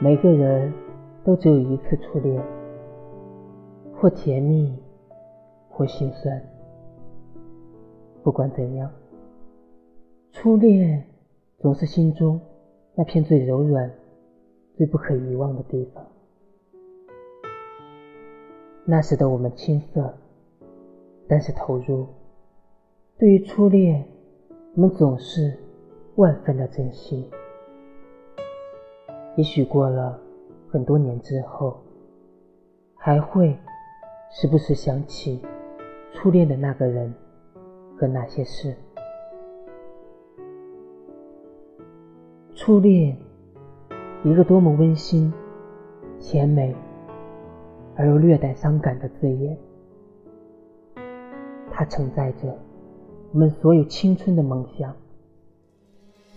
每个人都只有一次初恋，或甜蜜，或心酸。不管怎样，初恋总是心中那片最柔软、最不可遗忘的地方。那时的我们青涩，但是投入。对于初恋，我们总是万分的珍惜。也许过了很多年之后，还会时不时想起初恋的那个人和那些事。初恋，一个多么温馨、甜美而又略带伤感的字眼，它承载着我们所有青春的梦想，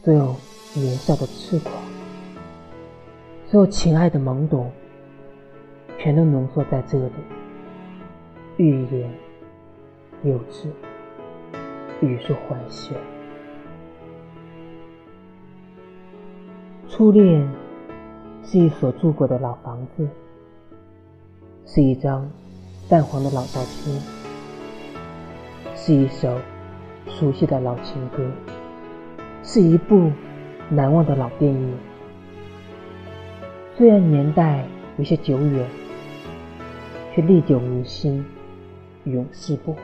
所有年少的痴狂。所有情爱的懵懂，全都浓缩在这里。欲言又止，欲说还休。初恋是一所住过的老房子，是一张泛黄的老照片，是一首熟悉的老情歌，是一部难忘的老电影。虽然年代有些久远，却历久弥新，永世不忘。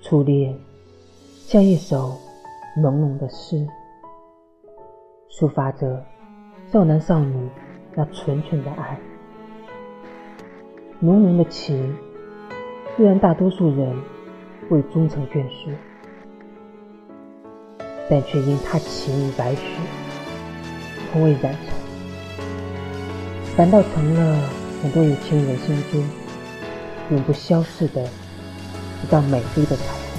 初恋像一首朦胧的诗，抒发着少男少女那纯纯的爱。浓浓的情，虽然大多数人未终成眷属。但却因他情如白雪，从未染尘，反倒成了很多有情人心中永不消逝的一道美丽的彩虹。